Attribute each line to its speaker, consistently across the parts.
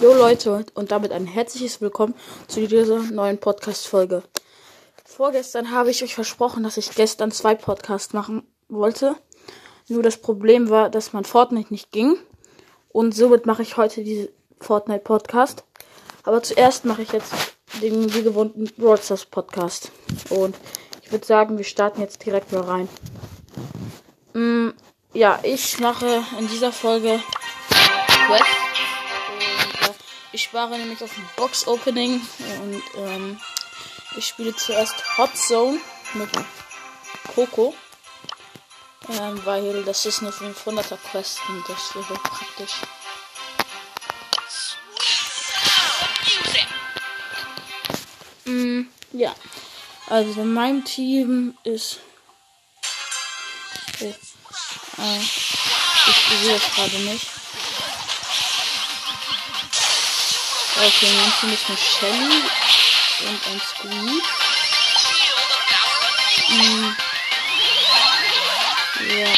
Speaker 1: Jo Leute und damit ein herzliches Willkommen zu dieser neuen Podcast-Folge. Vorgestern habe ich euch versprochen, dass ich gestern zwei Podcasts machen wollte. Nur das Problem war, dass mein Fortnite nicht ging. Und somit mache ich heute diesen Fortnite-Podcast. Aber zuerst mache ich jetzt den wie gewohnten Broadstars Podcast. Und ich würde sagen, wir starten jetzt direkt mal rein. Mm, ja, ich mache in dieser Folge Quest. Ich spare nämlich auf ein Box-Opening und ähm, ich spiele zuerst Hot Zone mit Coco. Ähm, weil das ist eine 500er Quest und das wäre praktisch. Mm, ja. Also mein Team ist. Okay. Äh, ich sehe es gerade nicht. Okay, Team ist eine Shelly und ein Squeak. Mm. Ja.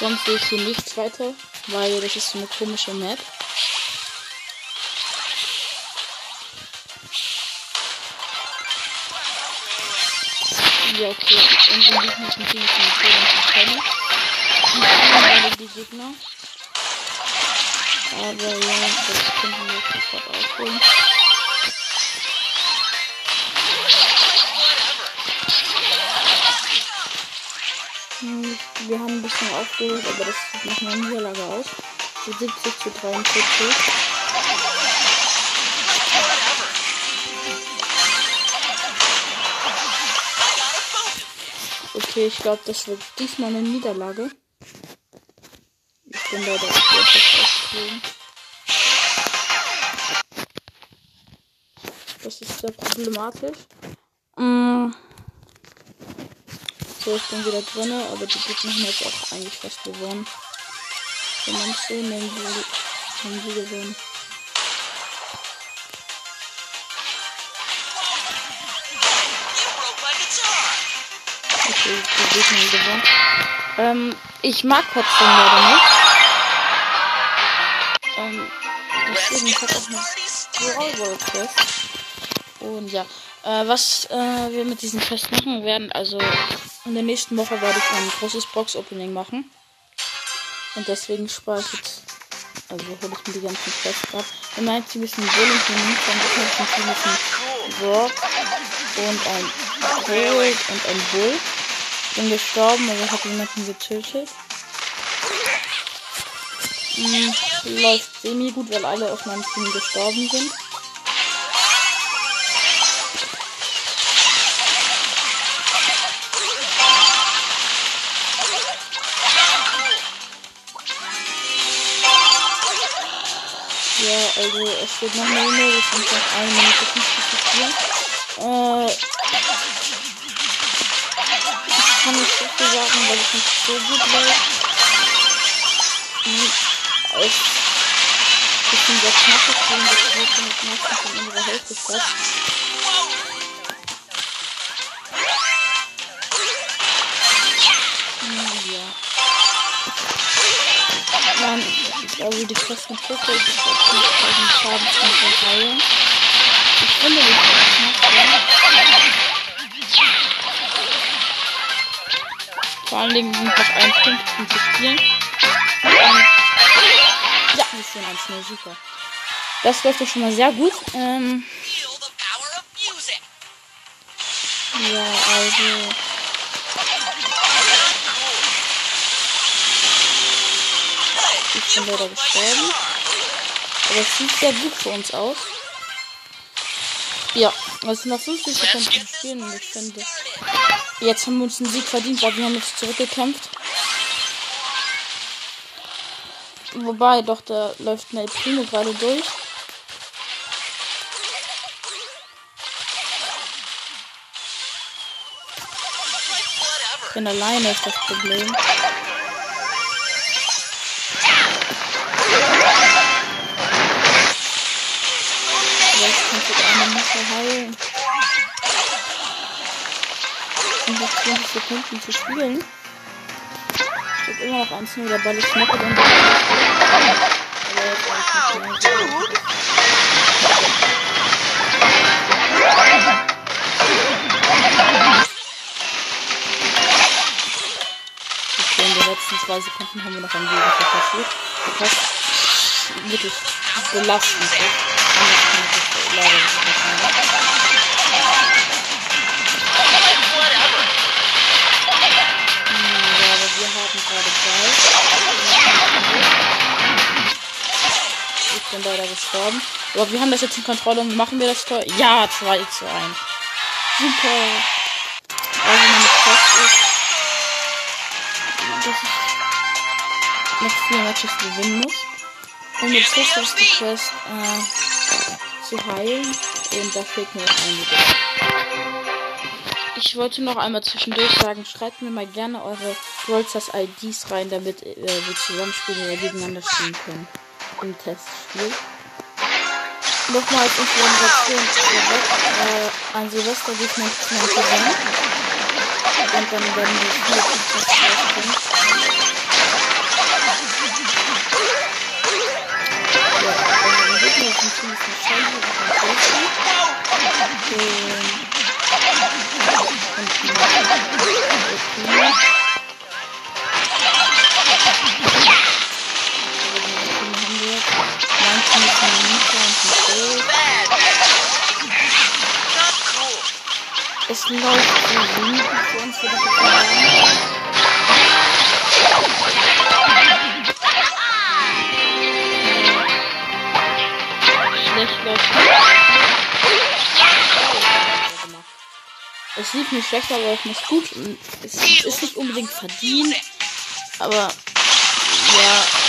Speaker 1: Sonst sehe ich hier nichts weiter, weil das ist so eine komische Map. Ja, okay. Und Team ist ein Team und Penny. Und alle die Gegner. Aber ja, das könnten wir sofort aufholen. Hm, wir haben ein bisschen aufgeholt, aber das sieht nach einer Niederlage aus. So 70 zu 43. Okay, ich glaube, das wird diesmal eine Niederlage. Ich bin leider auf der ausgeflogen. Das ist sehr problematisch. Mm. So, ich bin wieder drin, aber die Gegner haben jetzt auch eigentlich fast gewonnen. Wenn man es so nennen würde, haben sie gewonnen. Okay, die Gegner haben gewonnen. Ähm, ich mag Hotspot leider nicht. Deswegen ich habe auch eine Brawl Quest. Und ja, äh, was äh, wir mit diesem Quest machen werden, also in der nächsten Woche werde ich ein großes Box-Opening machen. Und deswegen spare ich jetzt, also hole ich mir die ganzen Quests ab. In meinem Team ist ein Bull und ein ein Rock und ein Cold und ein Bull. Bin gestorben, aber hat jemanden getötet. Hm, läuft semi gut, weil alle aus meinem Team gestorben sind. Ja, also es steht noch eine Minute, das sind noch eine Minute 50 zu spielen. Äh, ich kann nicht so viel sagen, weil es nicht so gut läuft. Ist ein sehr knappes Spiel, das wird mit meistens in unserer Hälfte statt. Ja. Nein, also die festen Puffer ist auf 5000 Schaden zum Verheilen. Ich finde, das macht, ja. Vor allen Dingen sind noch 1,15 zu spielen. Und ja, wir stehen 1-0, super. Das läuft doch schon mal sehr gut. Ähm, ja, also. Ich bin leider gestorben. Aber es sieht sehr gut für uns aus. Ja, es sind noch 50 Sekunden zu spielen und ich finde, jetzt haben wir uns einen Sieg verdient, weil wir haben uns zurückgekämpft. Wobei, doch, da läuft eine Primo gerade durch. Ich bin alleine, ist das Problem. Jetzt kannst du eine Masse heilen. Noch 20 Sekunden zu spielen. Ich hab immer noch 1-0, der Ball ist knapp und dann. In den letzten zwei Sekunden haben wir noch ein Gegentor versucht. Das heißt, wirklich belastend. Bin leider gestorben. Aber wir haben das jetzt in Kontrolle und machen wir das Tor. Ja, 2 zu 1. Super. Also meine Quest ist, dass ich noch vier Matches gewinnen muss. Um mit Test ist die Quest äh, zu heilen. Und da fehlt mir noch einiges. Ich wollte noch einmal zwischendurch sagen, schreibt mir mal gerne eure Rollstars IDs rein, damit äh, wir zusammen spielen oder gegeneinander spielen können. Im Testspiel. Nochmal als Information vorweg, äh, an Silvester gehe ich noch zu meinem Cousin. Und dann werden wir viele Podcasts rausbringen. Ja, wird mir auf dem Team ist eine Scheibe und ein es läuft so wenig für uns, würde ich jetzt mal sagen. Schlecht läuft es lief nicht schlecht, aber auch nicht gut. Und Es ist nicht unbedingt verdient. Aber ja.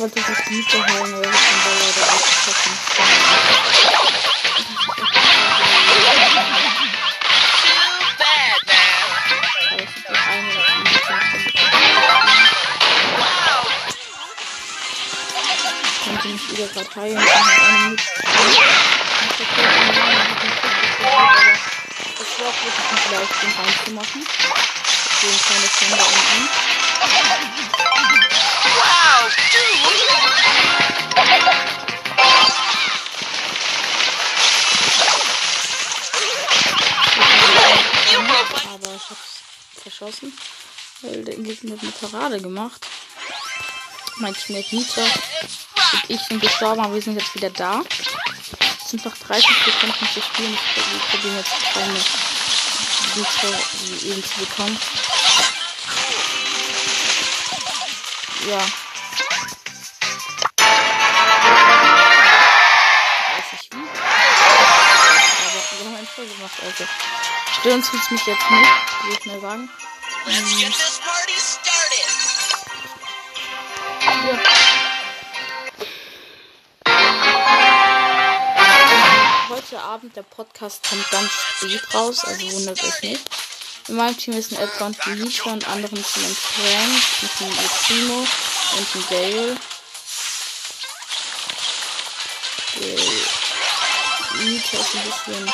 Speaker 1: Wollte das nicht heilen, aber ich bin da leider ausgeschossen. Konnte mich wieder bin noch eine aber Es war auch wirklich nicht leicht, den reinzumachen. Den kleine Kinder unten. Aber ich hab's verschossen. Weil der Gegner hat eine Parade gemacht. Mein Teammate Nita und ich sind gestorben, aber wir sind jetzt wieder da. Es sind noch 30 Sekunden zu spielen. Ich probiere jetzt keine Nita eben zu bekommen. Ja. Also. Stören tut's mich jetzt nicht, würde ich mal sagen.
Speaker 2: Started.
Speaker 1: Ja. Heute Abend der Podcast kommt ganz spät raus, also wundert euch nicht. In meinem Team ist ein Edgar und ein Nisha und anderen sind ein Frank, und ein Primo und ein Gale. Nisha ist ein bisschen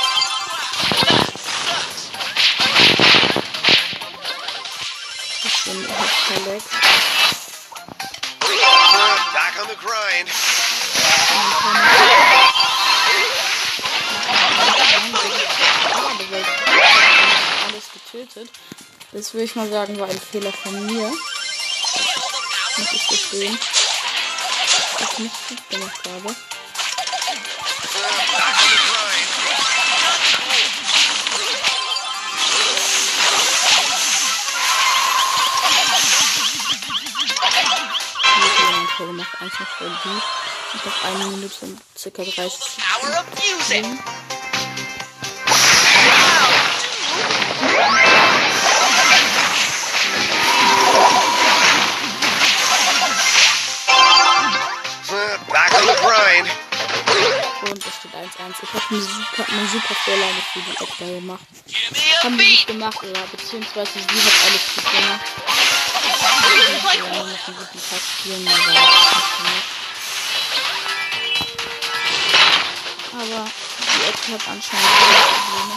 Speaker 1: verleckt.
Speaker 3: Back on the grind.
Speaker 1: alles getötet. Das würde ich mal sagen, war ein Fehler von mir. Muss ich gestehen. Das ich nicht gut gemacht habe. Gemacht. Eins noch voll gut. Ich habe eine Minute und circa 30
Speaker 2: Power of music.
Speaker 1: Sekunden. Und es steht 1-1. Ich habe eine super, eine super Vorlage für die Edgar gemacht. Haben wir nicht gemacht, oder beziehungsweise sie hat alles gut gemacht. Aber die Edgar hat anscheinend Probleme.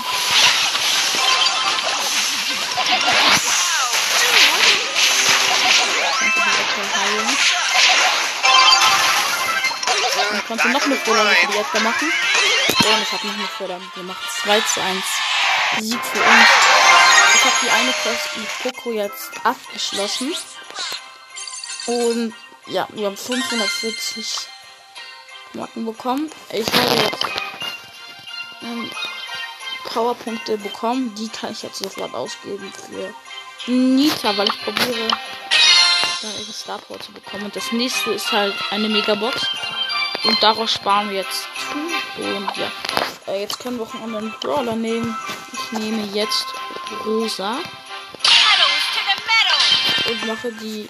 Speaker 1: Ich konnte noch eine Vorlage für die Edgar machen. Und ich habe noch eine Vorlage gemacht. 2 zu 1. Sieg für uns. Ich habe die eine Quest mit Poco jetzt abgeschlossen. Und ja, wir haben 540 Marken bekommen. Ich habe jetzt ähm, Powerpunkte bekommen. Die kann ich jetzt sofort ausgeben für Nita, weil ich probiere, dann ihre Star Power zu bekommen. Und das nächste ist halt eine Megabox. Und daraus sparen wir jetzt zu. Und ja, äh, jetzt können wir auch einen anderen Brawler nehmen. Ich nehme jetzt Rosa und mache die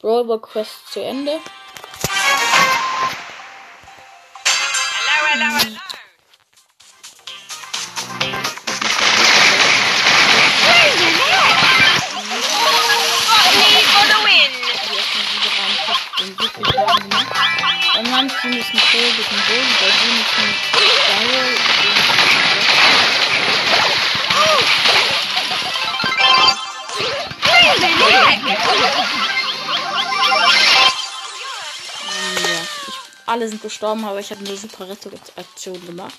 Speaker 1: Brawl Ball Quest zu Ende.
Speaker 2: Hello, hello, hello.
Speaker 1: Ist ein Bull, ist ein Bull, bei denen ist ein. Ähm, ja, ich, alle sind gestorben, aber ich habe eine super Rettungsaktion gemacht.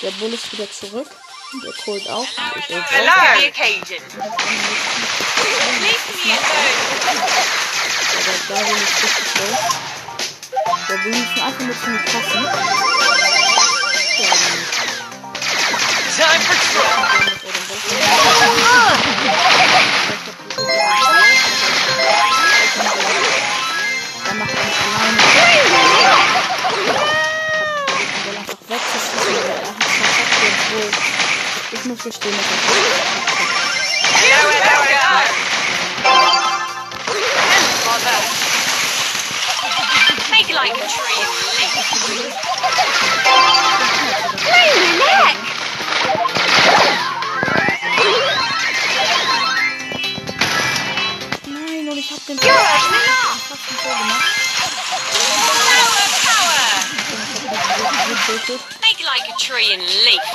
Speaker 1: Der Bull ist wieder zurück. Der Colt auch. Ich auch.
Speaker 2: For the occasion. Leave me alone.
Speaker 1: Aber da will ich richtig los. Der will müssen einfach nur zu mir passen. Ja,
Speaker 2: Time for
Speaker 1: dann macht er mich alleine. Der einfach wegzuschießen, weil er hat verkackt, obwohl ich muss verstehen, dass er
Speaker 2: like a tree and leaf.
Speaker 1: Nein, und ich hab den
Speaker 2: You're a lot.
Speaker 1: fast ein Tor gemacht.
Speaker 2: Power, power.
Speaker 1: Getötet.
Speaker 2: Make like a tree and leaf.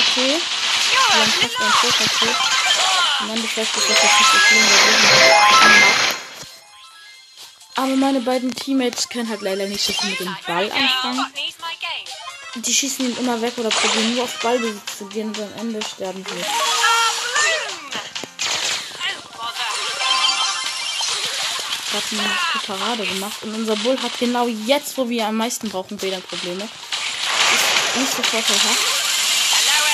Speaker 1: Okay.
Speaker 2: You're
Speaker 1: Wir
Speaker 2: a
Speaker 1: haben fast ein
Speaker 2: lot.
Speaker 1: Tor kassiert. Im Endeffekt ist das jetzt nicht so schlimm, Aber meine beiden Teammates können halt leider nicht so viel mit dem Ball anfangen. Die schießen ihn immer weg oder probieren nur auf Ballbesitz zu gehen und am Ende sterben sie. Habe eine gute Parade gemacht und unser Bull hat genau jetzt, wo wir am meisten brauchen, wieder Probleme. Ist nicht so vorteilhaft.
Speaker 2: Hello,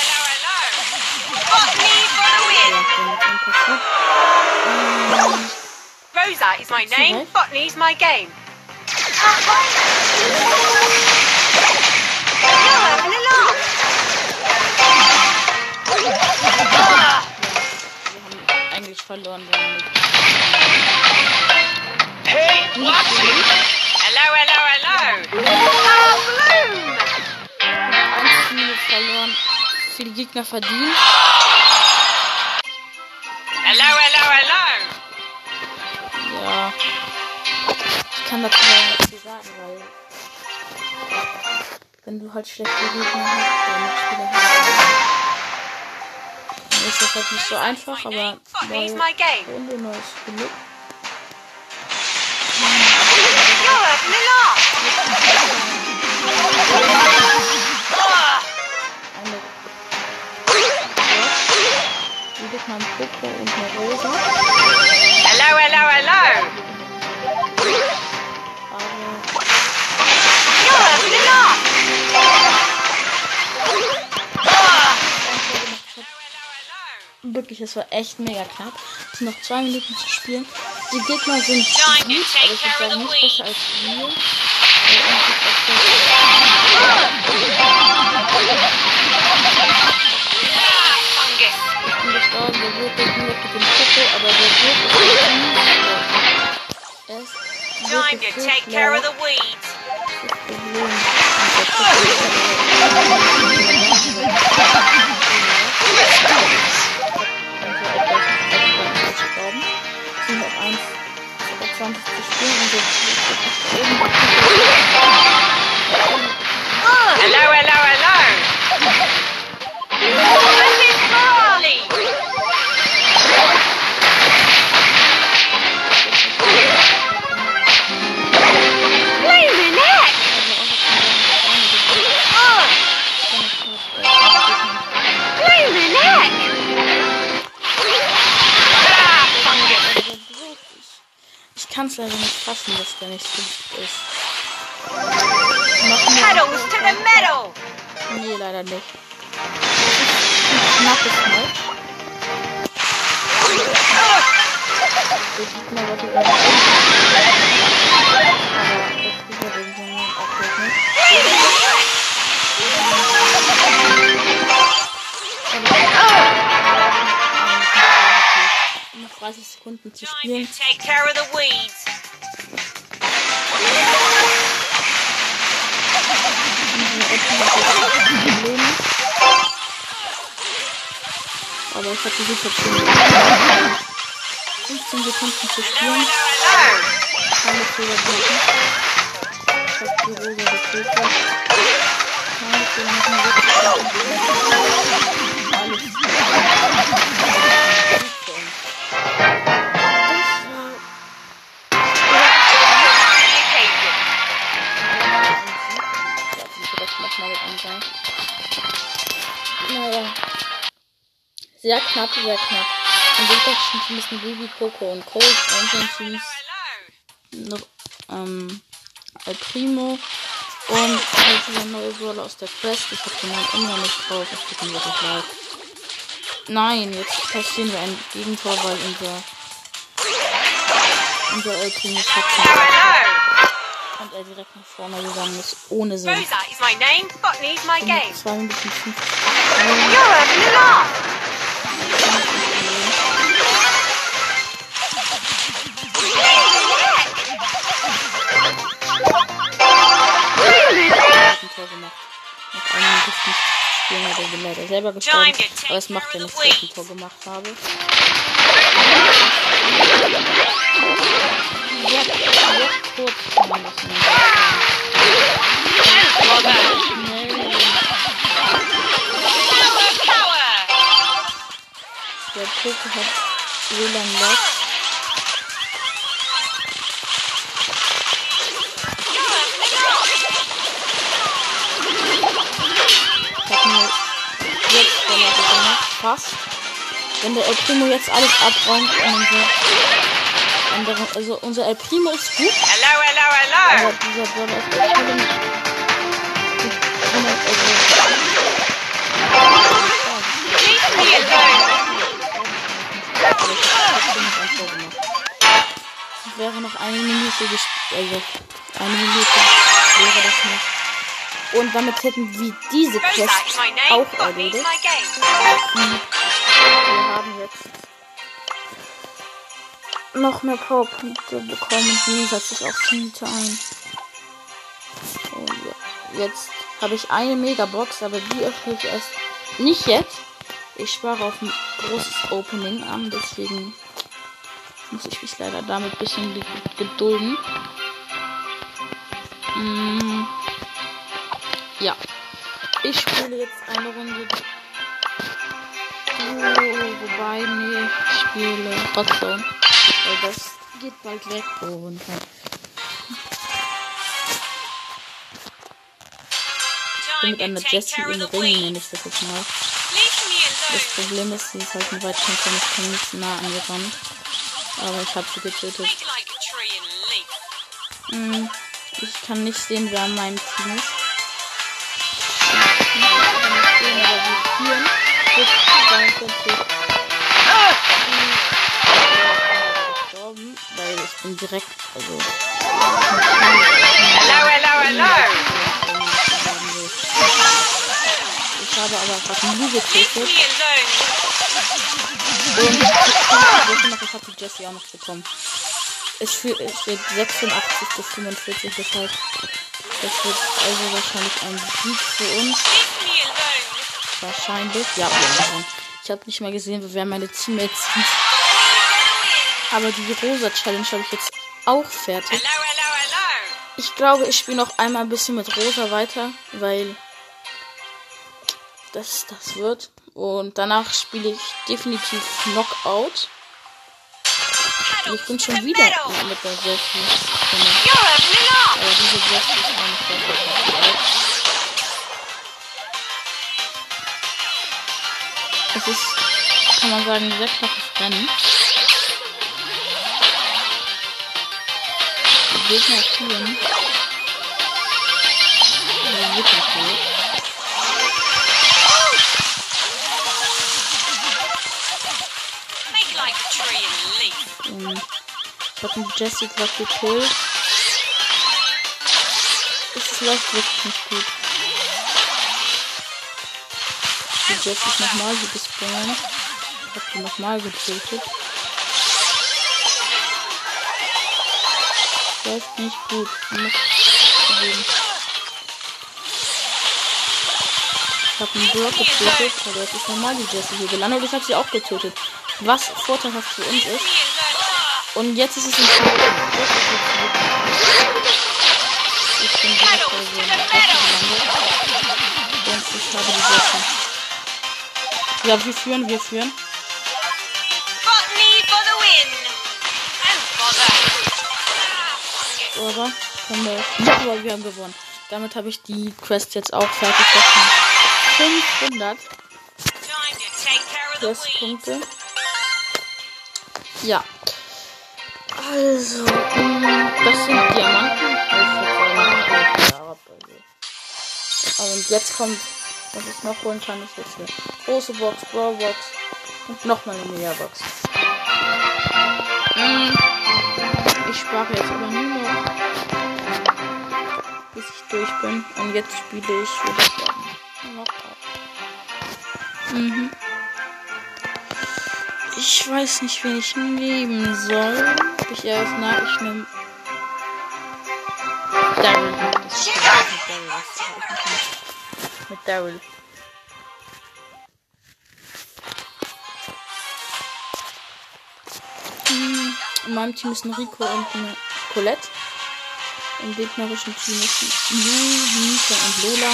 Speaker 2: hello, hello. Rosa is my name.
Speaker 1: Right.
Speaker 2: Botany's my game. You're having a laugh.
Speaker 1: Wir haben eigentlich verloren. wenn wir
Speaker 2: Hello, hello, hello. Ah, bloom.
Speaker 1: Eins verloren. Für die Gegner verdient.
Speaker 2: Hello, hello, hello.
Speaker 1: Kann dazu nicht viel sagen, weil wenn du halt schlechte Gegner hast, oder Mitspieler hast, dann ist das halt nicht so einfach, aber neue. Runde, neues Glück. Die gibt man Poco und eine Rosa.
Speaker 2: hello, hello, hello.
Speaker 1: Wirklich, es war echt mega knapp. Es sind noch zwei Minuten zu spielen. Die Gegner sind
Speaker 2: Time to
Speaker 1: gut,
Speaker 2: take
Speaker 1: aber ich
Speaker 2: care
Speaker 1: würde
Speaker 2: of
Speaker 1: sagen
Speaker 2: the
Speaker 1: nicht besser als wir. Der ich bin gestorben, der wird durch nur mit dem Poco, aber der wird ist Er ist
Speaker 2: Time to
Speaker 1: so
Speaker 2: take care of the weeds.
Speaker 1: Das Problem. Und der ist gestorben. 20 zu spielen und oben
Speaker 2: Hello, hello, hello.
Speaker 1: Fassen, dass der nicht so gut ist. Noch mehr.
Speaker 2: Pedals to the metal!
Speaker 1: Nee, leider nicht. Knappes Match. Ich sieht mal, was ich Aber das ist ja den Jungen auch nicht. Noch 30 Sekunden zu spielen. Probleme. Aber ich habe die Situation. 15 Sekunden zu spielen. Keine Fehler blocken. Ich hab die rosa gefiltert. Keine Fehler. Sehr knapp, sehr knapp. Und den deutschen Teams mit Bibi, Coco und Cold. Unseren Teams noch ähm, El Primo und halt dieser neue Brawler aus der Quest. Ich hab den Namen immer nicht drauf. Es tut mir wirklich leid. Nein, jetzt passieren wir ein Gegentor, weil unser unser El Primo
Speaker 2: Hello!
Speaker 1: und er direkt nach vorne gegangen ist, ohne Sinn.
Speaker 2: Rosa is my name, Botany's my
Speaker 1: Und
Speaker 2: game.
Speaker 1: 2 Minuten 50
Speaker 2: You're
Speaker 1: Tor gemacht. Einer Minute 50 Spielen hat er leider selber gestorben. Aber es macht ja nichts, dass ich ein Tor gemacht habe. Sehr, sehr kurz kann man das! Der Poke hat WLAN Lock. Fast. Wenn der El Primo jetzt alles abräumt und unser andere, also unser El Primo ist gut,
Speaker 2: Hello, hello,
Speaker 1: aber
Speaker 2: hello!
Speaker 1: dieser Brawler ist echt
Speaker 2: alone!
Speaker 1: Es wäre noch eine Minute gespielt. Also, eine Minute wäre das nicht. Und damit hätten wir diese Quest auch erledigt. Wir haben jetzt noch mehr Powerpunkte bekommen und nun setzt sich auch Miete ein. Und ja, jetzt habe ich eine Megabox, aber die öffne ich erst nicht jetzt. Ich spare auf ein großes Opening an, deswegen muss ich mich leider damit ein bisschen ge- gedulden. Mm, ja. Ich spiele jetzt eine Runde. Oh, wobei, nee, ich spiele Hotzone. Weil das geht bald weg. Und halt. Ich bin mit einer Jessie im Ring, nenne ich das jetzt mal. Das. Problem ist, sie ist halt ein Weitkämpfer und ich kann nicht nah an ihr ran. Aber ich habe sie getötet. Hm, ich kann nicht sehen, wer an meinem Team ist. 29. gestorben, weil ich bin direkt, also... Ich habe aber fast
Speaker 2: nie
Speaker 1: getötet. Und ich habe hab die Jessie auch noch bekommen. Es wird 86 bis 45, das heißt, das wird also wahrscheinlich ein Sieg für uns. Wahrscheinlich, ja, wir ich habe nicht mal gesehen, wer meine Teammates sind. Aber die rosa Challenge habe ich jetzt auch fertig. Ich glaube, ich spiele noch einmal ein bisschen mit rosa weiter, weil das das wird. Und danach spiele ich definitiv Knockout. Und ich bin schon wieder mit der
Speaker 2: laugh.
Speaker 1: Aber diese Jessie ist auch Es ist, kann man sagen, sehr knappes Rennen. Gegner führen. Der wird
Speaker 2: leaf.
Speaker 1: Ähm, einen Jesse gerade gekillt. Es läuft wirklich nicht gut. Die Jesse ist nochmal so gespawnt. Ich habe die nochmal getötet. Läuft nicht gut. Ich habe einen Brock getötet, aber jetzt ist nochmal die Jessie hier gelandet ich habe sie auch getötet. Was vorteilhaft für uns ist. Und jetzt ist es ein Fall. Ich bin direkt bei so Jessie gelandet. Und ich habe die Jessie. Ja, wir führen, wir führen. Aber können wir nicht, aber wir haben gewonnen. Damit habe ich die Quest jetzt auch fertig. Das sind 500
Speaker 2: Time to take care of the weeds.
Speaker 1: Questpunkte. Ja. Also, das sind Diamanten. Also. Und jetzt kommt, was ich noch holen kann, ist jetzt eine große Box, Brawl Box und nochmal eine Megabox. Mm, Ich spare jetzt aber nur noch, bis ich durch bin. Und jetzt spiele ich, sagen, Knockout. Mhm. Ich weiß nicht, wen ich nehmen soll. Ich erst nach, ich nehme Daryl. Das ist Daryl. Das habe ich nicht mit Daryl. Hm, In meinem Team ist ein Rico und eine Colette. Im gegnerischen Team ist Lu, Nika und Lola.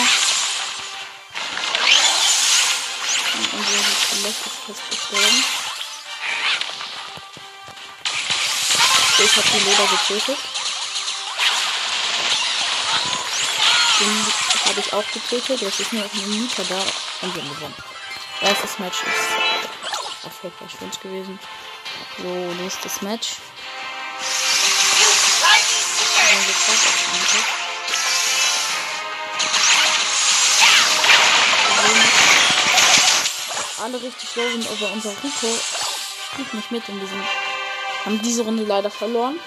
Speaker 1: Und unsere Colette ist fast gestorben. Ich habe die Lola getötet. Den habe ich auch getötet. Jetzt ist nur noch eine Nika da und wir haben gewonnen. Erstes Match ist erfolgreich für uns gewesen. So, nächstes Match. Alle richtig low aber unser Rico spielt nicht mit in diesem haben diese Runde leider verloren.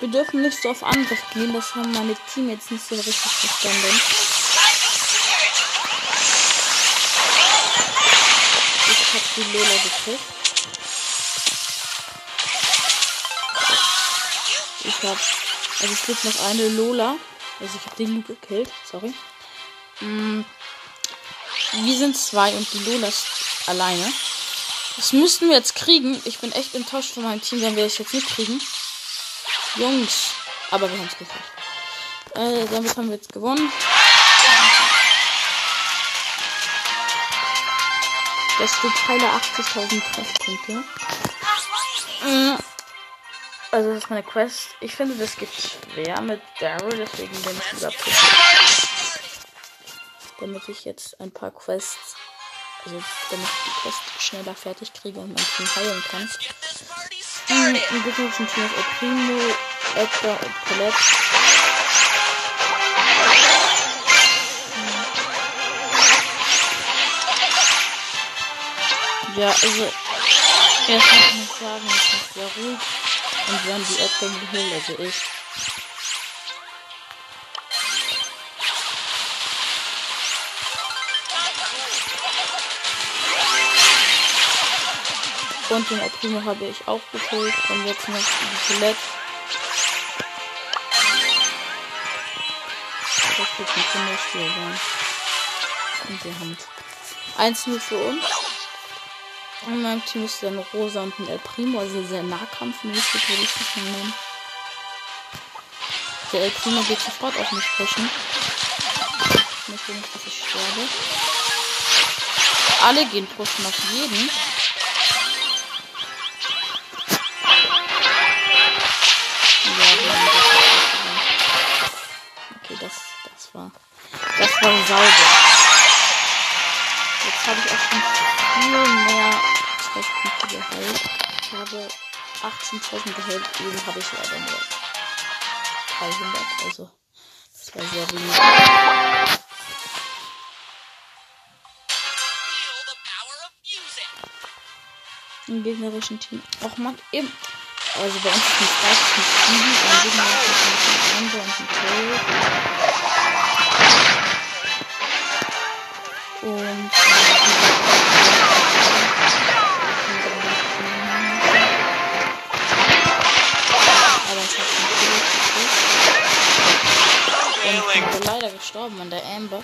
Speaker 1: Wir dürfen nicht so auf Angriff gehen, das haben meine Teammates nicht so richtig verstanden. Ich hab die Lola gekriegt. Ich hab, also es gibt noch eine Lola. Also ich hab den Luke gekillt, sorry. Mm, Wir sind zwei und die Lola ist alleine. Das müssten wir jetzt kriegen. Ich bin echt enttäuscht von meinem Team, wenn wir es jetzt nicht kriegen. Jungs. Aber wir haben es geschafft. Äh, damit haben wir jetzt gewonnen. Das steht Teile 80.000 Treffpunkte. Also das ist meine Quest. Ich finde, das geht schwer mit Daryl, deswegen bin ich Pip. Damit ich jetzt ein paar Quests, also damit ich die Quest schneller fertig kriege und mein Team heilen kann. Mm, Im gegnerischen Team ist El Primo, Edgar und Colette. Ja, also erst muss ich sagen, ich bin sehr ruhig und wir haben die Edgar geheilt, also ich. Und den Primo habe ich auch geholt und jetzt noch die Colette. Wird ein Kinderspiel sein. Und wir haben 1-0 für uns. In meinem Team ist dann Rosa und ein El Primo, also sehr nahkampfmäßig würde ich das nennen. Der El Primo geht sofort auf mich pushen. Ich möchte nicht, dass ich sterbe. Alle gehen pushen auf jeden. Habe 18.000 geheilt, eben habe ich leider nur 300. Also, das war sehr wenig. Im gegnerischen Team. Auch man eben. Also bei uns ist ein 7, im gegnerischen Team ist ein Amber und ein Tail. Und. Ich bin leider gestorben an der Amber.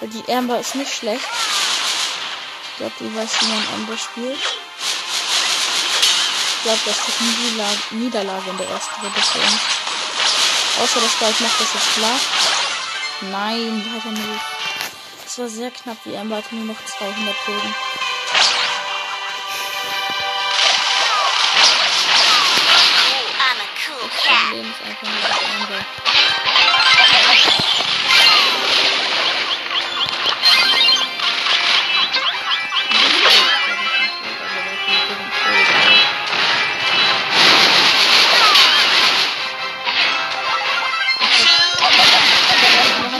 Speaker 1: Weil die Amber ist nicht schlecht. Ich glaube, du weißt, wie man Amber spielt. Ich glaube, das wird Niederlage, Niederlage in der ersten Runde. Außer das gleich macht das jetzt klar. Nein, weiter nicht. Es war sehr knapp. Die Amber hatte nur noch 200 Bogen. Das. Problem ist einfach nur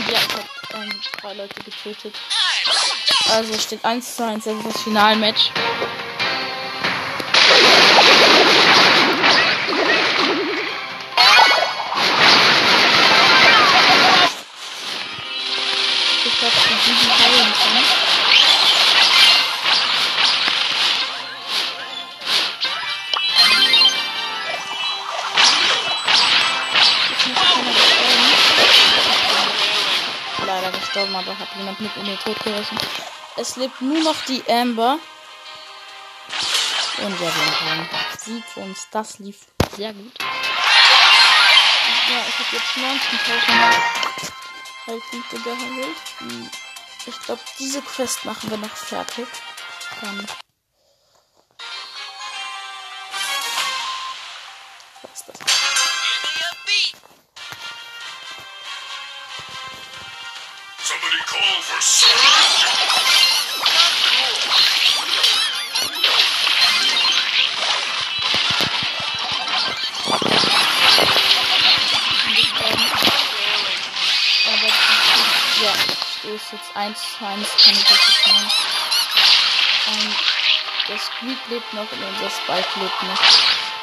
Speaker 1: ich hab ähm, Leute getötet. Also steht 1 zu 1, das ist das Finalmatch. Gestorben, aber hat jemand mit in den Tod gerissen. Es lebt nur noch die Amber. Und ja, wir haben Sieg für uns. Das lief sehr gut. Ja, ich habe jetzt 19.000 Heilpunkte gehandelt. Ich glaube, diese Quest machen wir noch fertig. Dann. Jetzt 1 zu 1, kann ich das jetzt nehmen. Ähm, der Squeak lebt noch und unser Spike lebt noch.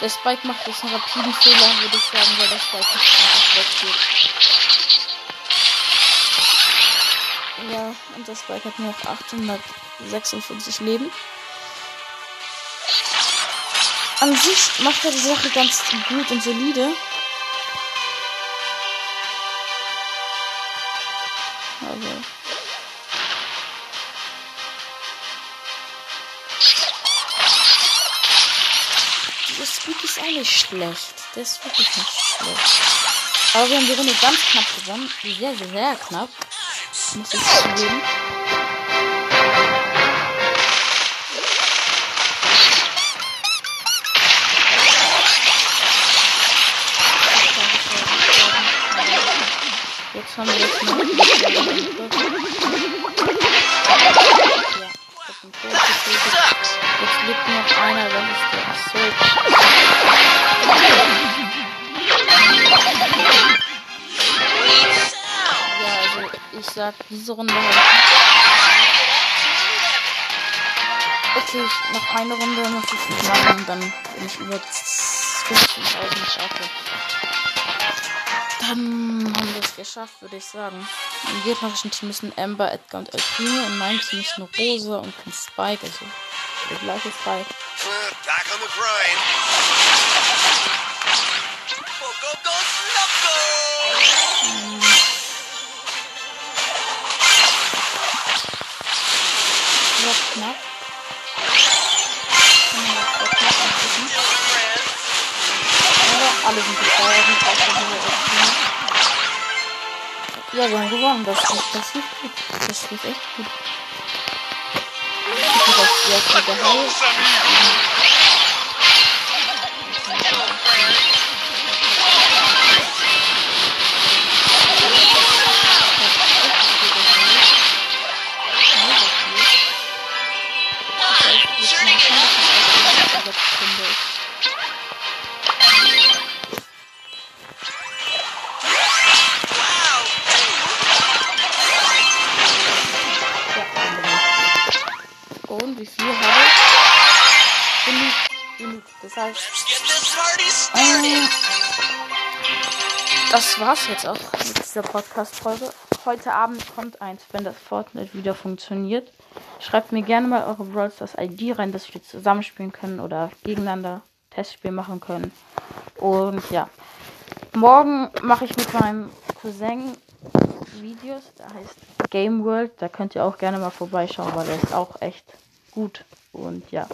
Speaker 1: Der Spike macht jetzt einen rapiden Fehler, würde ich sagen, weil der Spike nicht einfach weggeht. Ja, und der Spike hat nur noch 856 Leben. An sich macht er die Sache ganz gut und solide. Schlecht. Der ist wirklich nicht schlecht. Aber wir haben die Runde ganz knapp gewonnen. Sehr, sehr, sehr knapp. Muss ich zugeben. Jetzt haben wir jetzt noch. Ja, ich Tod getötet.
Speaker 2: Sucks.
Speaker 1: Jetzt lebt noch einer, das ist der Assault. Ich sag, diese Runde habe. Okay, noch eine Runde muss ich nicht machen, dann bin ich über 15.000 schaffe. Dann haben wir es geschafft, würde ich sagen. Im gegnerischen Team müssen Amber, Edgar und Primo. In meinem Team ist nur Rose und ein Spike, also der gleiche Spike.
Speaker 3: Back on the grind.
Speaker 1: Knapp. Alle sind Option. Ja, wir haben gewonnen. Das, das lief gut. Das lief echt gut. Ich bin das sehr viel war's jetzt auch mit dieser Podcast-Folge. Heute Abend kommt eins, wenn das Fortnite wieder funktioniert. Schreibt mir gerne mal eure Brawl Stars ID rein, dass wir zusammenspielen können oder gegeneinander Testspiel machen können. Und ja, morgen mache ich mit meinem Cousin Videos, der heißt Game World. Da könnt ihr auch gerne mal vorbeischauen, weil der ist auch echt gut. Und ja,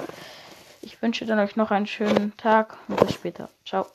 Speaker 1: ich wünsche dann euch noch einen schönen Tag und bis später. Ciao.